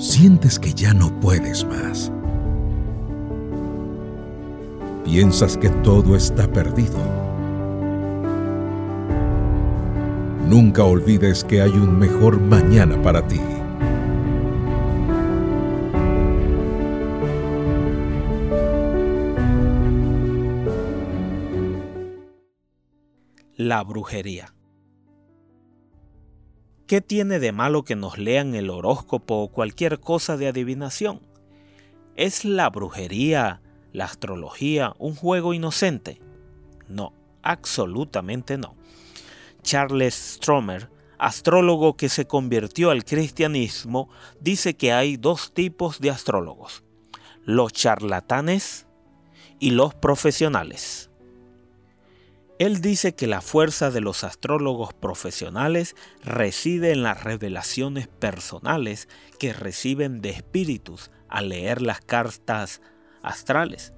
sientes que ya no puedes más. Piensas que todo está perdido. Nunca olvides que hay un mejor mañana para ti. La brujería. ¿Qué tiene de malo que nos lean el horóscopo o cualquier cosa de adivinación? ¿Es la brujería, la astrología, un juego inocente? No, absolutamente no. Charles Stromer, astrólogo que se convirtió al cristianismo, dice que hay dos tipos de astrólogos, los charlatanes y los profesionales. Él dice que la fuerza de los astrólogos profesionales reside en las revelaciones personales que reciben de espíritus al leer las cartas astrales.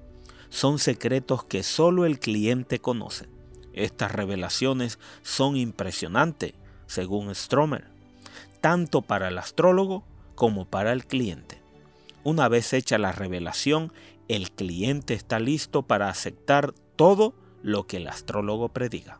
Son secretos que solo el cliente conoce. Estas revelaciones son impresionantes, según Stromer, tanto para el astrólogo como para el cliente. Una vez hecha la revelación, el cliente está listo para aceptar todo lo que el astrólogo prediga.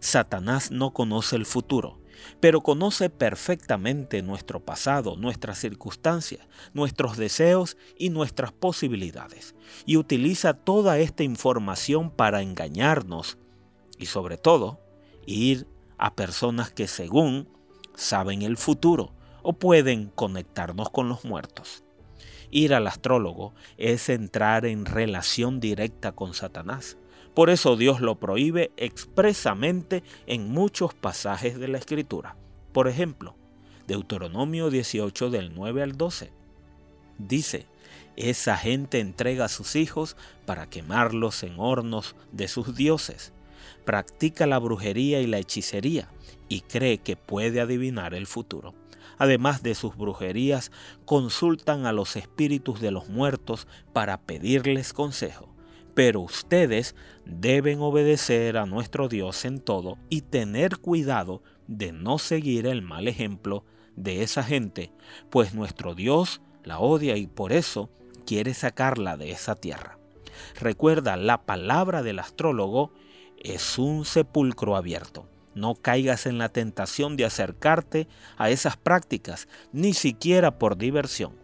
Satanás no conoce el futuro, pero conoce perfectamente nuestro pasado, nuestras circunstancias, nuestros deseos y nuestras posibilidades, y utiliza toda esta información para engañarnos y sobre todo ir a personas que según saben el futuro o pueden conectarnos con los muertos. Ir al astrólogo es entrar en relación directa con Satanás por eso Dios lo prohíbe expresamente en muchos pasajes de la Escritura. Por ejemplo, Deuteronomio 18 del 9 al 12. Dice, esa gente entrega a sus hijos para quemarlos en hornos de sus dioses, practica la brujería y la hechicería y cree que puede adivinar el futuro. Además de sus brujerías, consultan a los espíritus de los muertos para pedirles consejo pero ustedes deben obedecer a nuestro Dios en todo y tener cuidado de no seguir el mal ejemplo de esa gente, pues nuestro Dios la odia y por eso quiere sacarla de esa tierra. Recuerda, la palabra del astrólogo es un sepulcro abierto. No caigas en la tentación de acercarte a esas prácticas, ni siquiera por diversión.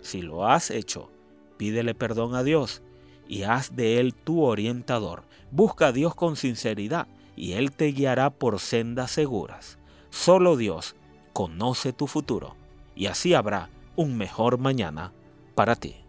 Si lo has hecho, pídele perdón a Dios y haz de Él tu orientador. Busca a Dios con sinceridad y Él te guiará por sendas seguras. Solo Dios conoce tu futuro y así habrá un mejor mañana para ti.